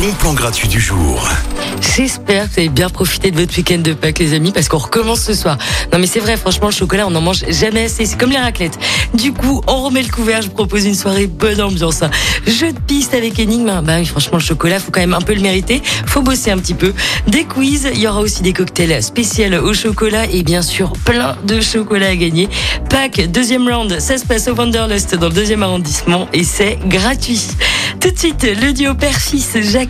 bon plan gratuit du jour. J'espère que vous avez bien profité de votre week-end de Pâques, les amis, parce qu'on recommence ce soir. Non, mais c'est vrai, franchement, le chocolat, on n'en mange jamais assez. C'est comme les raclettes. Du coup, on remet le couvert. Je vous propose une soirée bonne ambiance. Jeu de piste avec énigme. Bah oui, franchement, le chocolat, faut quand même un peu le mériter. Faut bosser un petit peu. Des quiz. Il y aura aussi des cocktails spéciaux au chocolat et bien sûr, plein de chocolat à gagner. Pâques, deuxième round. Ça se passe au Wanderlust dans le deuxième arrondissement et c'est gratuit. Tout de suite, le duo père-fils, Jacques